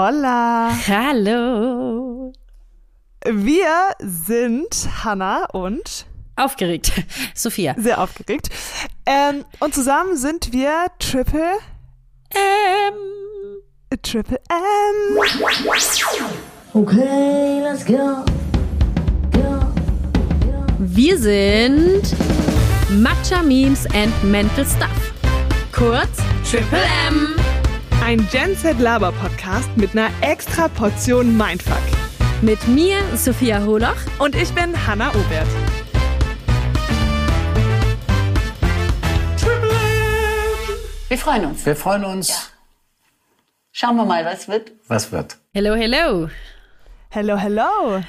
Hola. Hallo. Wir sind Hannah und Aufgeregt. Sophia. sehr aufgeregt. Ähm, und zusammen sind wir Triple, Ähm. Triple M. Okay, let's go. Go. Wir sind Matcha Memes and Mental Stuff. Kurz Triple M. Ein Gen Z Laber Podcast mit einer extra Portion Mindfuck. Mit mir, Sophia Holoch. Und ich bin Hannah Obert. Wir freuen uns. Wir freuen uns. Schauen wir mal, was wird. Was wird? Hello, hello. Hello, hello.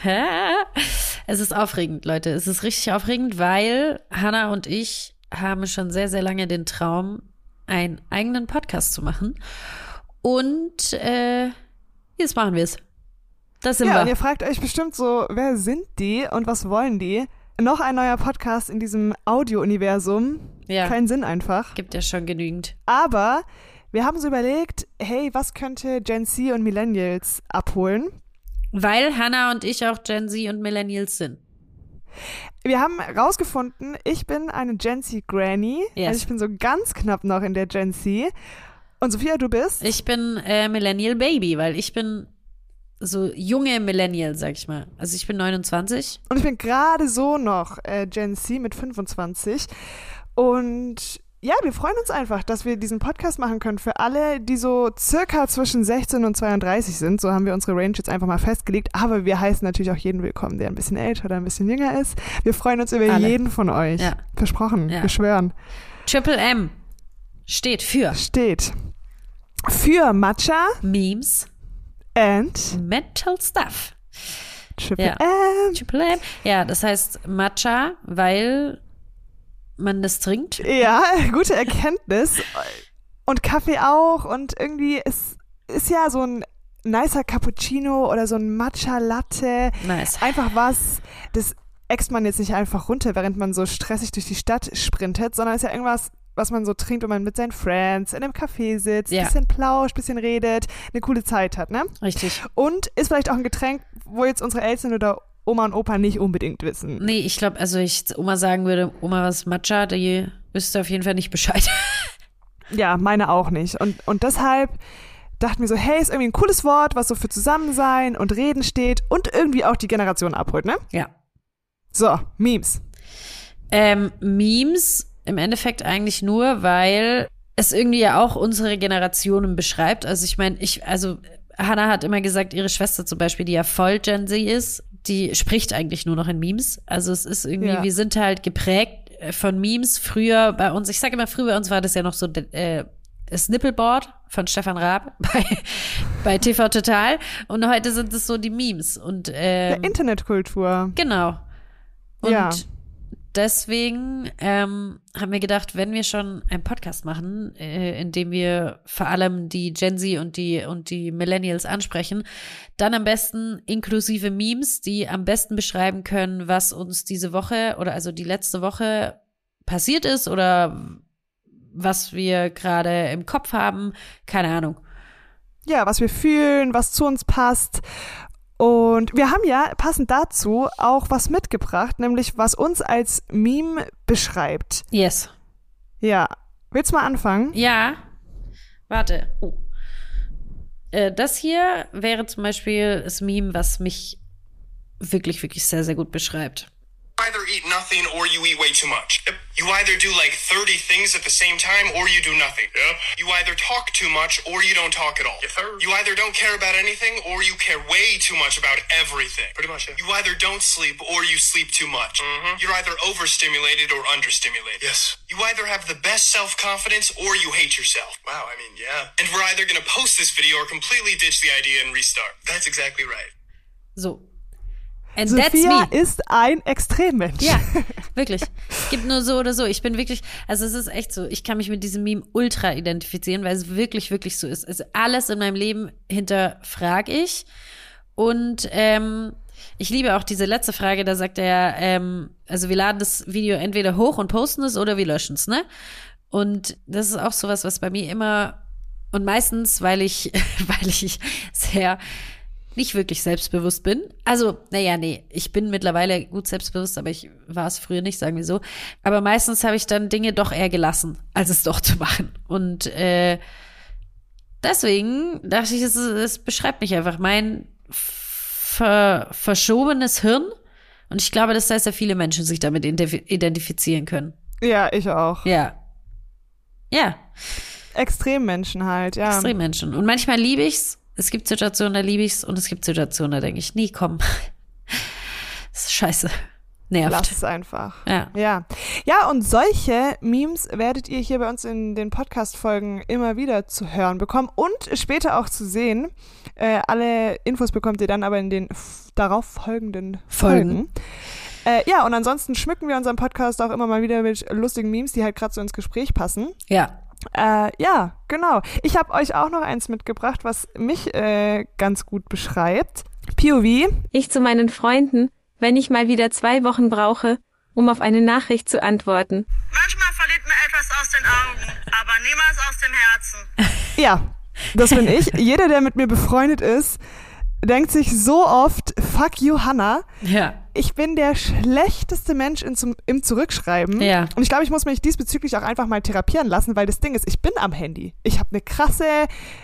Es ist aufregend, Leute. Es ist richtig aufregend, weil Hannah und ich haben schon sehr, sehr lange den Traum, einen eigenen Podcast zu machen. Und äh, jetzt machen wir es. Das sind Ja, und wir. ihr fragt euch bestimmt so, wer sind die und was wollen die? Noch ein neuer Podcast in diesem Audio-Universum. Ja. Kein Sinn einfach. Gibt ja schon genügend. Aber wir haben so überlegt, hey, was könnte Gen Z und Millennials abholen? Weil Hannah und ich auch Gen Z und Millennials sind. Wir haben rausgefunden, ich bin eine Gen Z Granny. Yes. Also ich bin so ganz knapp noch in der Gen Z. Und Sophia, du bist? Ich bin äh, Millennial Baby, weil ich bin so junge Millennial, sag ich mal. Also ich bin 29. Und ich bin gerade so noch äh, Gen Z mit 25. Und ja, wir freuen uns einfach, dass wir diesen Podcast machen können für alle, die so circa zwischen 16 und 32 sind. So haben wir unsere Range jetzt einfach mal festgelegt. Aber wir heißen natürlich auch jeden willkommen, der ein bisschen älter oder ein bisschen jünger ist. Wir freuen uns über Alle. jeden von euch. Ja. Versprochen. Ja. Wir schwören. Triple M steht für Steht für Matcha Memes, and Mental Stuff. Triple Ja. M. Triple M. Ja, das heißt Matcha, weil man das trinkt. Ja, gute Erkenntnis. Und Kaffee auch. Und irgendwie ist, ist ja so ein nicer Cappuccino oder so ein Matcha Latte. Nice. Einfach was, das äxt man jetzt nicht einfach runter, während man so stressig durch die Stadt sprintet, sondern ist ja irgendwas, was man so trinkt, wenn man mit seinen Friends in einem Café sitzt, Ja. bisschen plauscht, bisschen redet, eine coole Zeit hat, ne? Richtig. Und ist vielleicht auch ein Getränk, wo jetzt unsere Eltern oder Oma und Opa nicht unbedingt wissen. Nee, ich glaube, also ich Oma sagen würde, Oma, was Matcha, die wüsste auf jeden Fall nicht Bescheid. Ja, meine auch nicht. Und, und deshalb dachten wir so, hey, ist irgendwie ein cooles Wort, was so für Zusammensein und Reden steht und irgendwie auch die Generation abholt, ne? ja. So, Memes. Ähm, Memes im Endeffekt eigentlich nur, weil es irgendwie ja auch unsere Generationen beschreibt. Also ich meine, ich, also Hannah hat immer gesagt, ihre Schwester zum Beispiel, die ja voll Gen Z ist, die spricht eigentlich nur noch in Memes. Also es ist irgendwie, Ja. wir sind halt geprägt äh, von Memes. Früher bei uns, ich sage immer, früher bei uns war das ja noch so äh, das Nippelboard von Stefan Raab bei, bei TV Total. Und heute sind es so die Memes. Und ähm, Der Internetkultur. Genau. Und Ja. Deswegen ähm, haben wir gedacht, wenn wir schon einen Podcast machen, äh, in dem wir vor allem die Gen Z und die und die Millennials ansprechen, dann am besten inklusive Memes, die am besten beschreiben können, was uns diese Woche oder also die letzte Woche passiert ist oder was wir gerade im Kopf haben. Keine Ahnung. Ja, was wir fühlen, was zu uns passt. Und wir haben ja passend dazu auch was mitgebracht, nämlich was uns als Meme beschreibt. Yes. Ja. Willst du mal anfangen? Ja. Warte. Oh. Äh, das hier wäre zum Beispiel das Meme, was mich wirklich, wirklich sehr, sehr gut beschreibt. either eat nothing or you eat way too much. Yep. You either do like 30 things at the same time or you do nothing. Yep. You either talk too much or you don't talk at all. Yes, sir. You either don't care about anything or you care way too much about everything. Pretty much, yeah. You either don't sleep or you sleep too much. Mm-hmm. You're either overstimulated or understimulated. Yes. You either have the best self-confidence or you hate yourself. Wow, I mean, yeah. And we're either going to post this video or completely ditch the idea and restart. That's exactly right. So. And that's Sophia ist ein Extremmensch. Ja, wirklich. Gibt nur so oder so. Ich bin wirklich, also es ist echt so, ich kann mich mit diesem Meme ultra identifizieren, weil es wirklich, wirklich so ist. Also alles in meinem Leben hinterfrage ich. Und ähm, ich liebe auch diese letzte Frage, da sagt er, ähm, also wir laden das Video entweder hoch und posten es oder wir löschen es, ne? Und das ist auch sowas, was bei mir immer Und meistens, weil ich, weil ich sehr nicht wirklich selbstbewusst bin. Also, naja, nee, ich bin mittlerweile gut selbstbewusst, aber ich war es früher nicht, sagen wir so. Aber meistens habe ich dann Dinge doch eher gelassen, als es doch zu machen. Und äh, deswegen dachte ich, es, es beschreibt mich einfach mein ver verschobenes Hirn. Und ich glaube, dass sehr, sehr viele Menschen sich damit identifizieren können. Ja, ich auch. Ja. Ja. Extremmenschen halt, ja. Extremmenschen. Und manchmal liebe ich's. Es gibt Situationen, da liebe ich's. Und es gibt Situationen, da denke ich, nee, komm. Das ist scheiße. Nervt. Lass es einfach. Ja. Ja. Ja, und solche Memes werdet ihr hier bei uns in den Podcast-Folgen immer wieder zu hören bekommen und später auch zu sehen. Äh, alle Infos bekommt ihr dann aber in den darauf folgenden Folgen. Folgen. Äh, ja, und ansonsten schmücken wir unseren Podcast auch immer mal wieder mit lustigen Memes, die halt gerade so ins Gespräch passen. Ja. Äh, ja, genau. Ich habe euch auch noch eins mitgebracht, was mich äh, ganz gut beschreibt. POV. Ich zu meinen Freunden, wenn ich mal wieder zwei Wochen brauche, um auf eine Nachricht zu antworten. Manchmal verliert mir etwas aus den Augen, aber niemals aus dem Herzen. Ja, das bin ich. Jeder, der mit mir befreundet ist, denkt sich so oft, fuck you, Hannah. Ja. Ich bin der schlechteste Mensch in zum, im Zurückschreiben. Ja. Und ich glaube, ich muss mich diesbezüglich auch einfach mal therapieren lassen, weil das Ding ist, ich bin am Handy. Ich habe eine krasse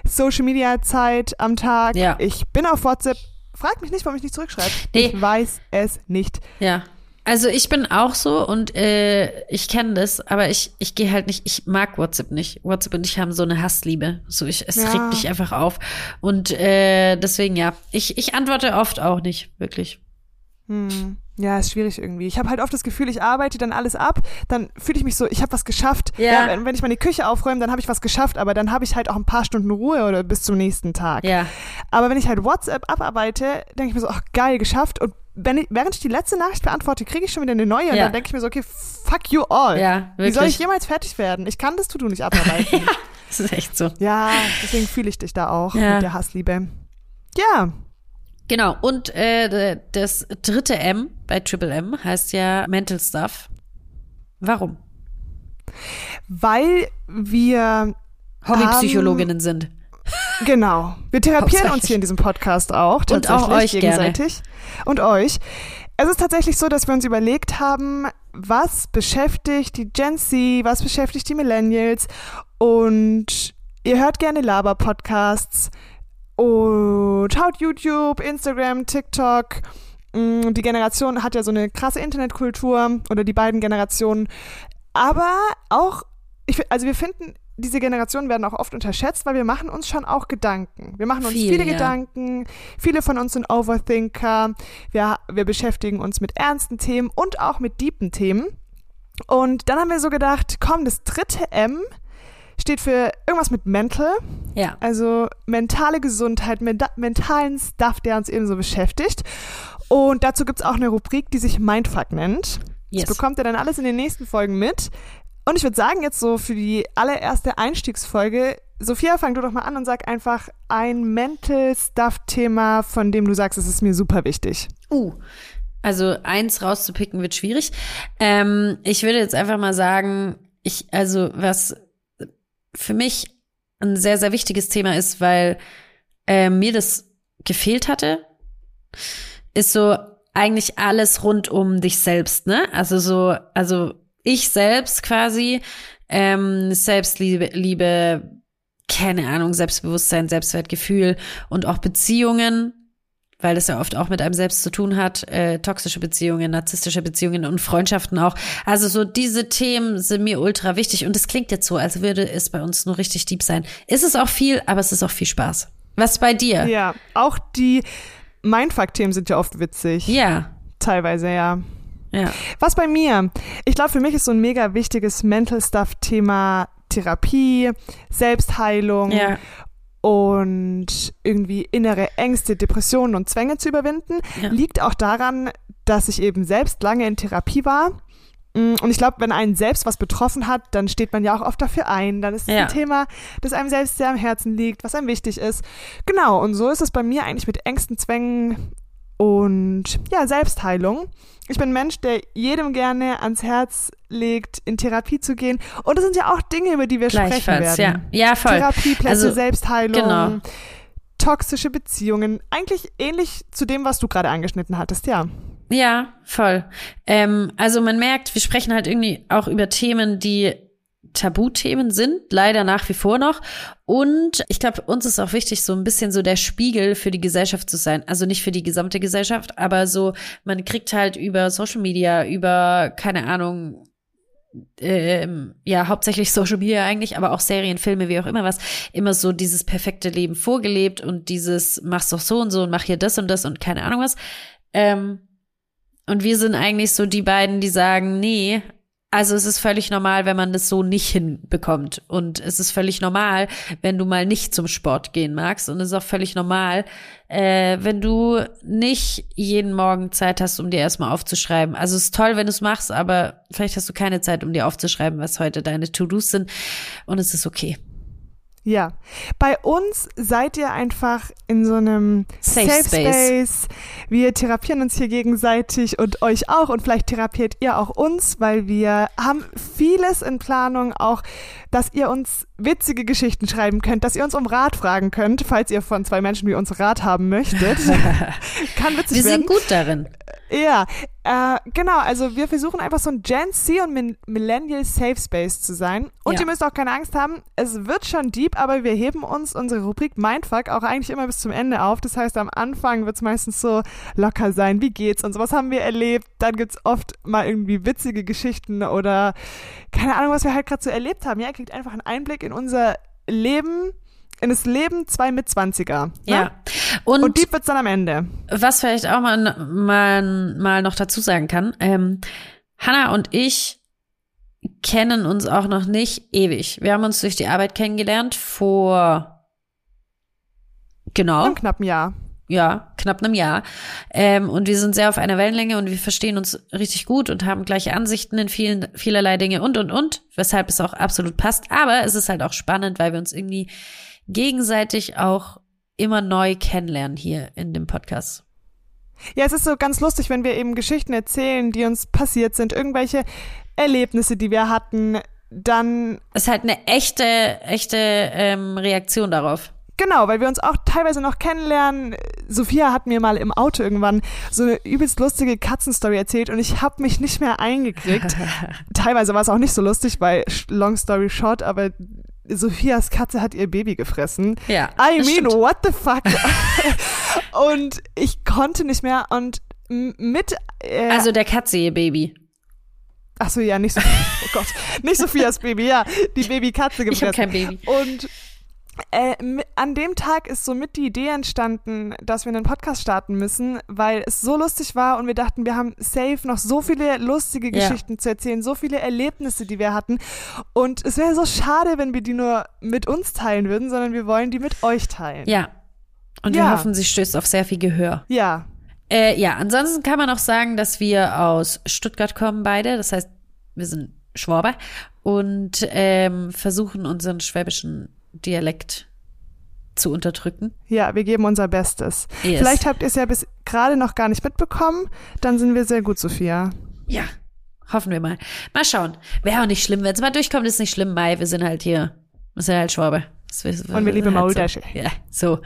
Social-Media-Zeit am Tag. Ja. Ich bin auf WhatsApp. Frag mich nicht, warum ich nicht zurückschreibe. Nee. Ich weiß es nicht. Ja. Also ich bin auch so und äh, ich kenne das, aber ich, ich gehe halt nicht, ich mag WhatsApp nicht. WhatsApp und ich haben so eine Hassliebe. So, ich, es Ja. regt mich einfach auf. Und äh, deswegen ja, ich, ich antworte oft auch nicht, wirklich. Hm. Ja, ist schwierig irgendwie. Ich habe halt oft das Gefühl, ich arbeite dann alles ab, dann fühle ich mich so, ich habe was geschafft. Ja. wenn, wenn ich meine Küche aufräume, dann habe ich was geschafft, aber dann habe ich halt auch ein paar Stunden Ruhe oder bis zum nächsten Tag. Ja. Aber wenn ich halt WhatsApp abarbeite, denke ich mir so, ach geil, geschafft. Und ich, während ich die letzte Nachricht beantworte, kriege ich schon wieder eine neue und Ja. dann denke ich mir so, okay, fuck you all. Ja, Wie soll ich jemals fertig werden? Ich kann das To-Do nicht abarbeiten. Das ist echt so. ja, deswegen fühle ich dich da auch Ja. mit der Hassliebe. Ja, Genau. Und äh, das dritte M bei Triple M heißt ja Mental Stuff. Warum? weil wir Hobbypsychologinnen sind. Genau. Wir therapieren uns hier in diesem Podcast auch. Und auch tatsächlich euch gerne. gegenseitig. Und euch. Es ist tatsächlich so, dass wir uns überlegt haben, was beschäftigt die Gen Z, was beschäftigt die Millennials und ihr hört gerne Laber-Podcasts und schaut YouTube, Instagram, TikTok. Mm, Die Generation hat ja so eine krasse Internetkultur oder die beiden Generationen. Aber auch, ich, also wir finden, diese Generationen werden auch oft unterschätzt, weil wir machen uns schon auch Gedanken. Wir machen uns Viel, viele ja. Gedanken. Viele von uns sind Overthinker. Wir, wir beschäftigen uns mit ernsten Themen und auch mit deepen Themen. Und dann haben wir so gedacht, komm, das dritte M steht für irgendwas mit Mental. Ja. Also mentale Gesundheit, menta mentalen Stuff, der uns eben so beschäftigt. Und dazu gibt's auch eine Rubrik, die sich Mindfuck nennt. Yes. Das bekommt ihr dann alles in den nächsten Folgen mit. Und ich würde sagen, jetzt so für die allererste Einstiegsfolge, Sophia, fang du doch mal an und sag einfach ein Mental Stuff-Thema, von dem du sagst, es ist mir super wichtig. Uh. Also eins rauszupicken wird schwierig. Ähm, ich würde jetzt einfach mal sagen, ich, also was für mich ein sehr, sehr wichtiges Thema ist, weil äh, mir das gefehlt hatte, ist so eigentlich alles rund um dich selbst, ne? Also so, also ich selbst quasi, ähm, Selbstliebe, Liebe, keine Ahnung, Selbstbewusstsein, Selbstwertgefühl und auch Beziehungen, weil das ja oft auch mit einem selbst zu tun hat, äh, toxische Beziehungen, narzisstische Beziehungen und Freundschaften auch. Also so diese Themen sind mir ultra wichtig und es klingt jetzt so, als würde es bei uns nur richtig deep sein. Ist es auch viel, aber es ist auch viel Spaß. Was bei dir? Ja, auch die Mindfuck-Themen sind ja oft witzig. Ja, Teilweise, ja. Ja. Was bei mir? Ich glaube, für mich ist so ein mega wichtiges Mental Stuff-Thema Therapie, Selbstheilung Ja. und irgendwie innere Ängste, Depressionen und Zwänge zu überwinden. Ja. Liegt auch daran, dass ich eben selbst lange in Therapie war. Mm, Und ich glaube, wenn einen selbst was betroffen hat, dann steht man ja auch oft dafür ein. Dann ist es Ja. ein Thema, das einem selbst sehr am Herzen liegt, was einem wichtig ist. Genau, und so ist es bei mir eigentlich mit Ängsten, Zwängen und ja, Selbstheilung. Ich bin ein Mensch, der jedem gerne ans Herz legt, in Therapie zu gehen. Und das sind ja auch Dinge, über die wir sprechen werden. ja. Ja, voll. Therapieplätze, Also, Selbstheilung, genau. toxische Beziehungen. Eigentlich ähnlich zu dem, was du gerade angeschnitten hattest, ja. Ja, voll. Ähm, also man merkt, wir sprechen halt irgendwie auch über Themen, die Tabuthemen sind, leider nach wie vor noch. Und ich glaube, uns ist auch wichtig, so ein bisschen so der Spiegel für die Gesellschaft zu sein. Also nicht für die gesamte Gesellschaft, aber so, man kriegt halt über Social Media, über, keine Ahnung, ähm, ja, hauptsächlich Social Media eigentlich, aber auch Serien, Filme, wie auch immer was, immer so dieses perfekte Leben vorgelebt und dieses mach's doch so und so und mach hier das und das und keine Ahnung was. Ähm, und wir sind eigentlich so die beiden, die sagen, nee, also es ist völlig normal, wenn man das so nicht hinbekommt. Und es ist völlig normal, wenn du mal nicht zum Sport gehen magst. Und es ist auch völlig normal, äh, wenn du nicht jeden Morgen Zeit hast, um dir erstmal aufzuschreiben. Also es ist toll, wenn du es machst, aber vielleicht hast du keine Zeit, um dir aufzuschreiben, was heute deine To-Dos sind. Und es ist okay. Ja. Bei uns seid ihr einfach in so einem Safe Space. Wir therapieren uns hier gegenseitig und euch auch und vielleicht therapiert ihr auch uns, weil wir haben vieles in Planung, auch, dass ihr uns witzige Geschichten schreiben könnt, dass ihr uns um Rat fragen könnt, falls ihr von zwei Menschen wie uns Rat haben möchtet. Kann witzig Wir werden. sind gut darin. Ja, äh, genau. Also wir versuchen einfach so ein Gen Z und Millennial Safe Space zu sein. Und Ja. ihr müsst auch keine Angst haben. Es wird schon deep, aber wir heben uns unsere Rubrik Mindfuck auch eigentlich immer bis zum Ende auf. Das heißt, am Anfang wird es meistens so locker sein. Wie geht's und so? Was haben wir erlebt? Dann gibt's oft mal irgendwie witzige Geschichten oder keine Ahnung, was wir halt gerade so erlebt haben. Ja, ihr kriegt einfach einen Einblick in unser Leben, in das Leben zwei Mitzwanziger. Ne? Ja. Und, Und, deep wird's dann am Ende. was vielleicht auch mal, mal, mal noch dazu sagen kann, ähm, Hannah und ich kennen uns auch noch nicht ewig. Wir haben uns durch die Arbeit kennengelernt vor genau, Im knappen Jahr. Ja, knapp einem Jahr. Ähm, und wir sind sehr auf einer Wellenlänge und wir verstehen uns richtig gut und haben gleiche Ansichten in vielen, vielerlei Dinge und, und, und, weshalb es auch absolut passt. Aber es ist halt auch spannend, weil wir uns irgendwie gegenseitig auch immer neu kennenlernen hier in dem Podcast. Ja, es ist so ganz lustig, wenn wir eben Geschichten erzählen, die uns passiert sind, irgendwelche Erlebnisse, die wir hatten, dann Es ist halt eine echte, echte ähm, Reaktion darauf. Genau, weil wir uns auch teilweise noch kennenlernen. Sophia hat mir mal im Auto irgendwann so eine übelst lustige Katzenstory erzählt und ich habe mich nicht mehr eingekriegt. teilweise war es auch nicht so lustig, weil long story short, aber Sophias Katze hat ihr Baby gefressen. Ja, I mean, stimmt. what the fuck? und ich konnte nicht mehr und mit äh, Also der Katze, ihr Baby. Ach so, ja, nicht so, oh Gott, nicht Sophias Baby, ja, die Babykatze Ich gefressen. habe kein Baby. Und äh, an dem Tag ist somit die Idee entstanden, dass wir einen Podcast starten müssen, weil es so lustig war und wir dachten, wir haben safe noch so viele lustige. Geschichten zu erzählen, so viele Erlebnisse, die wir hatten. Und es wäre so schade, wenn wir die nur mit uns teilen würden, sondern wir wollen die mit euch teilen. Ja. Und Ja. wir hoffen, sie stößt auf sehr viel Gehör. Ja. Äh, ja, ansonsten kann man auch sagen, dass wir aus Stuttgart kommen beide. Das heißt, wir sind Schwaber und ähm, versuchen unseren schwäbischen Dialekt zu unterdrücken. Ja, wir geben unser Bestes. Yes. Vielleicht habt ihr es ja bis gerade noch gar nicht mitbekommen. Dann sind wir sehr gut, Sophia. Ja, hoffen wir mal. Mal schauen. Wäre auch nicht schlimm. Wenn es mal durchkommt, ist nicht schlimm. Mai, wir sind halt hier. Wir sind halt Schwabe. Ist- Und wir lieben halt Maultasche. So. Ja, so.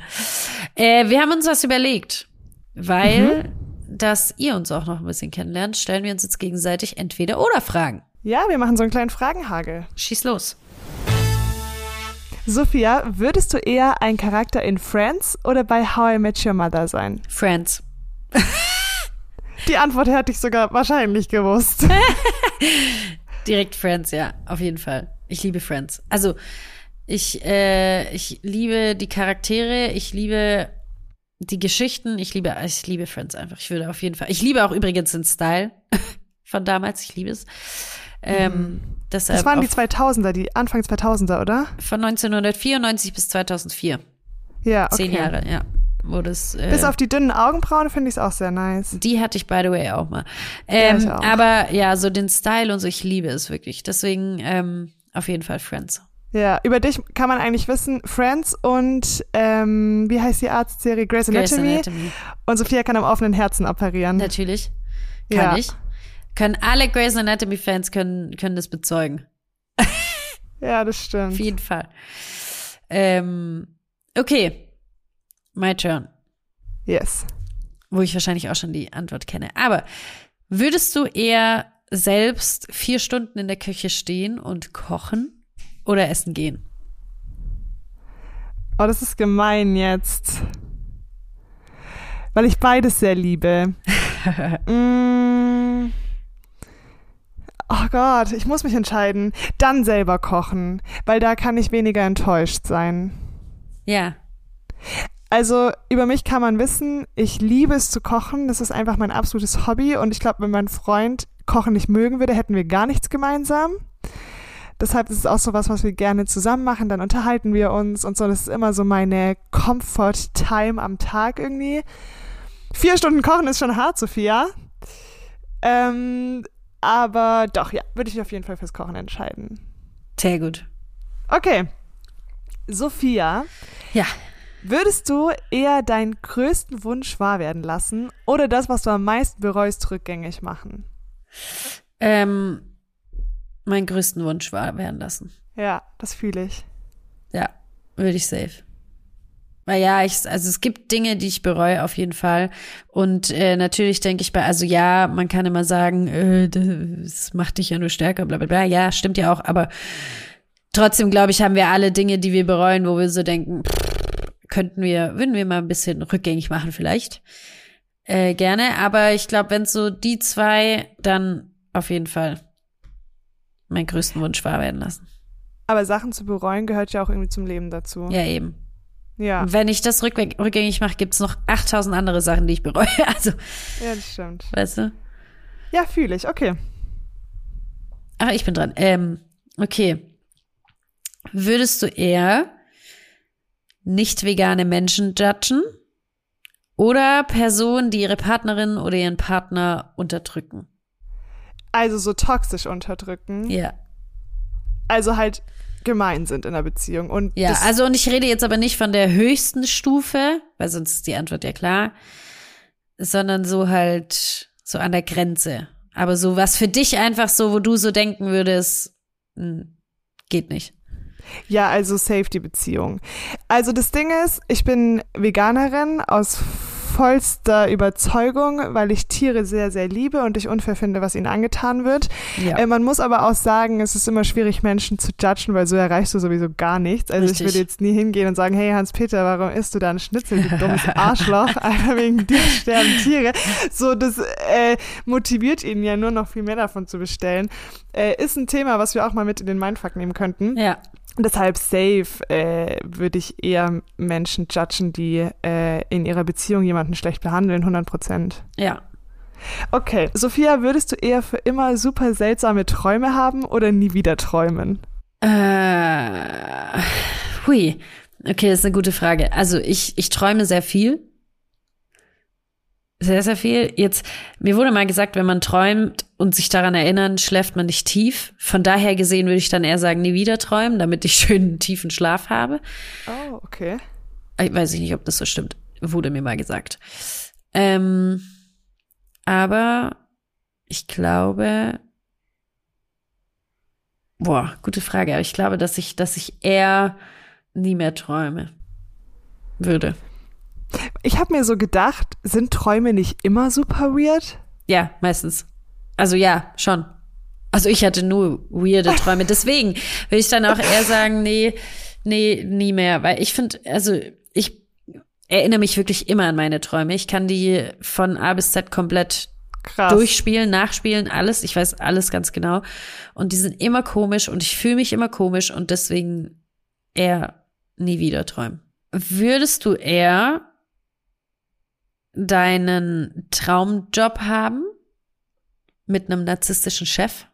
Äh, wir haben uns was überlegt, weil, Mhm. dass ihr uns auch noch ein bisschen kennenlernt, stellen wir uns jetzt gegenseitig entweder oder Fragen. Ja, wir machen so einen kleinen Fragenhagel. Schieß los. Sophia, würdest du eher ein Charakter in Friends oder bei How I Met Your Mother sein? Friends. Die Antwort hätte ich sogar wahrscheinlich gewusst. Direkt Friends, ja, auf jeden Fall. Ich liebe Friends. Also, ich, äh, ich liebe die Charaktere, ich liebe die Geschichten, ich liebe, ich liebe Friends einfach. Ich würde auf jeden Fall. Ich liebe auch übrigens den Style von damals, ich liebe es. Ähm, deshalb Das waren die auf- 2000er, die Anfang 2000er, oder? von 1994 bis 2004. Ja, okay. Zehn Jahre, ja. Das, äh, Bis auf die dünnen Augenbrauen finde ich es auch sehr nice. Die hatte ich, by the way, auch mal. Ähm, auch. Aber ja, so den Style und so, ich liebe es wirklich. Deswegen ähm, auf jeden Fall Friends. Ja, über dich kann man eigentlich wissen, Friends und ähm, wie heißt die Arztserie Grey's Grey's Anatomy. Anatomy. Und Sophia kann am offenen Herzen operieren. Natürlich. Kann Ja. ich. Können alle Grey's Anatomy-Fans können, können das bezeugen. Ja, das stimmt. Auf jeden Fall. Ähm, okay. My turn. Yes. Wo ich wahrscheinlich auch schon die Antwort kenne. Aber würdest du eher selbst vier Stunden in der Küche stehen und kochen oder essen gehen? Oh, das ist gemein jetzt. Weil ich beides sehr liebe. mm. Oh Gott, ich muss mich entscheiden. Dann selber kochen, weil da kann ich weniger enttäuscht sein. Ja. Also über mich kann man wissen, ich liebe es zu kochen. Das ist einfach mein absolutes Hobby. Und ich glaube, wenn mein Freund Kochen nicht mögen würde, hätten wir gar nichts gemeinsam. Deshalb ist es auch so was, was wir gerne zusammen machen. Dann unterhalten wir uns und so. Das ist immer so meine Comfort-Time am Tag irgendwie. Vier Stunden kochen ist schon hart, Sophia. Ähm, aber doch, ja, würde ich mich auf jeden Fall fürs Kochen entscheiden. Sehr gut. Okay. Sophia, Ja. Würdest du eher deinen größten Wunsch wahr werden lassen oder das, was du am meisten bereust, rückgängig machen? Ähm, meinen größten Wunsch wahr werden lassen. Ja, das fühle ich. Ja, würde ich safe. Weil ja, ich, also es gibt Dinge, die ich bereue auf jeden Fall. Und äh, natürlich denke ich bei, also ja, man kann immer sagen, äh, das macht dich ja nur stärker, bla bla bla. Ja, stimmt ja auch, aber trotzdem glaube ich, haben wir alle Dinge, die wir bereuen, wo wir so denken, könnten wir, würden wir mal ein bisschen rückgängig machen vielleicht. Äh, gerne, aber ich glaube, wenn so die zwei, dann auf jeden Fall meinen größten Wunsch wahr werden lassen. Aber Sachen zu bereuen gehört ja auch irgendwie zum Leben dazu. Ja, eben. Ja, wenn ich das rückgängig mache, gibt's noch 8000 andere Sachen, die ich bereue. Also, ja das stimmt. weißt du? Ja, fühle ich. Okay. Ach, ich bin dran. Ähm, okay. Würdest du eher nicht vegane Menschen judgen oder Personen, die ihre Partnerin oder ihren Partner unterdrücken? Also so toxisch unterdrücken. Ja. Also halt gemein sind in der Beziehung. Und Ja, also und ich rede jetzt aber nicht von der höchsten Stufe, weil sonst ist die Antwort ja klar, sondern so halt so an der Grenze. Aber so was für dich einfach so, wo du so denken würdest, hm, geht nicht. Ja, also Safety-Beziehung. Also das Ding ist, ich bin Veganerin aus vollster Überzeugung, weil ich Tiere sehr, sehr liebe und ich unfair finde, was ihnen angetan wird. Ja. Äh, man muss aber auch sagen, es ist immer schwierig, Menschen zu judgen, weil so erreichst du sowieso gar nichts. Also Richtig. ich würde jetzt nie hingehen und sagen, hey Hans-Peter, warum isst du da einen Schnitzel, du dummes Arschloch? Einfach wegen dir sterben Tiere. So, das äh, motiviert ihn ja nur noch viel mehr davon zu bestellen. Äh, ist ein Thema, was wir auch mal mit in den Mindfuck nehmen könnten. Ja. Deshalb safe äh, würde ich eher Menschen judgen, die äh, in ihrer Beziehung jemanden schlecht behandeln, 100 Prozent. Ja. Okay, Sophia, würdest du eher für immer super seltsame Träume haben oder nie wieder träumen? Äh, hui. Okay, das ist eine gute Frage. Also ich, ich träume sehr viel. Sehr, sehr viel. Jetzt, mir wurde mal gesagt, wenn man träumt und sich daran erinnern, schläft man nicht tief. Von daher gesehen würde ich dann eher sagen, nie wieder träumen, damit ich schön einen tiefen Schlaf habe. Oh, okay. Ich weiß nicht, ob das so stimmt. Wurde mir mal gesagt. Ähm, aber ich glaube, boah, gute Frage. Aber ich glaube, dass ich, dass ich eher nie mehr träume würde. Ich habe mir so gedacht, sind Träume nicht immer super weird? Ja, meistens. Also ja, schon. Also ich hatte nur weirde Träume. Deswegen würde ich dann auch eher sagen, nee, nee, nie mehr. Weil ich finde, also ich erinnere mich wirklich immer an meine Träume. Ich kann die von A bis Z komplett Krass. durchspielen, nachspielen, alles. Ich weiß alles ganz genau. Und die sind immer komisch und ich fühle mich immer komisch und deswegen eher nie wieder träumen. Würdest du eher deinen Traumjob haben mit einem narzisstischen Chef?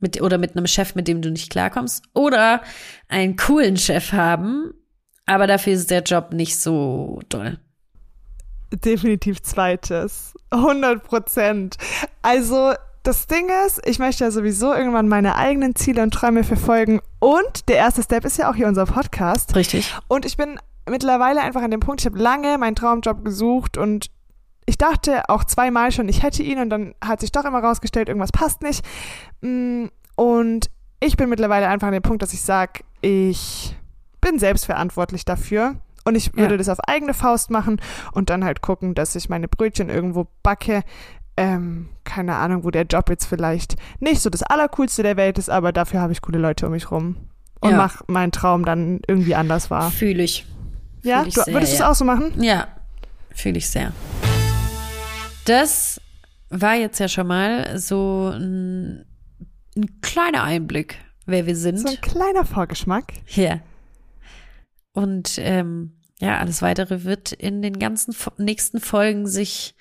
Mit, oder mit einem Chef, mit dem du nicht klarkommst? Oder einen coolen Chef haben, aber dafür ist der Job nicht so doll? Definitiv zweites. 100 Prozent. Also, das Ding ist, ich möchte ja sowieso irgendwann meine eigenen Ziele und Träume verfolgen. Und der erste Step ist ja auch hier unser Podcast. Richtig. Und ich bin mittlerweile einfach an dem Punkt, ich habe lange meinen Traumjob gesucht und ich dachte auch zweimal schon, ich hätte ihn und dann hat sich doch immer rausgestellt, irgendwas passt nicht. Mm, Und ich bin mittlerweile einfach an dem Punkt, dass ich sage, ich bin selbstverantwortlich dafür und ich würde Ja. das auf eigene Faust machen und dann halt gucken, dass ich meine Brötchen irgendwo backe. Ähm, keine Ahnung, wo der Job jetzt vielleicht nicht so das Allercoolste der Welt ist, aber dafür habe ich coole Leute um mich rum. Und Ja. mach meinen Traum dann irgendwie anders wahr. Fühle ich. Ja, Fühl ich du, sehr, würdest du ja. es auch so machen? Ja, fühle ich sehr. Das war jetzt ja schon mal so ein, ein kleiner Einblick, wer wir sind. So ein kleiner Vorgeschmack. Ja. Und ähm, ja, alles weitere wird in den ganzen nächsten Folgen sich,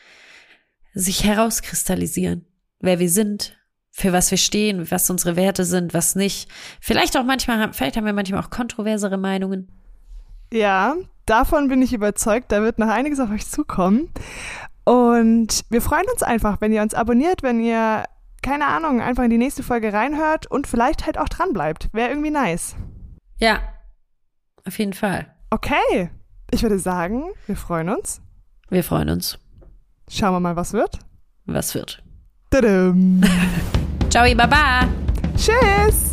sich herauskristallisieren. Wer wir sind, für was wir stehen, was unsere Werte sind, was nicht. Vielleicht auch manchmal, haben- vielleicht haben wir manchmal auch kontroversere Meinungen. Ja, davon bin ich überzeugt. Da wird noch einiges auf euch zukommen. Und wir freuen uns einfach, wenn ihr uns abonniert, wenn ihr, keine Ahnung, einfach in die nächste Folge reinhört und vielleicht halt auch dran bleibt. Wäre irgendwie nice. Ja, auf jeden Fall. Okay, ich würde sagen, wir freuen uns. Wir freuen uns. Schauen wir mal, was wird. Was wird? Tadam. Ciao, Baba! Tschüss!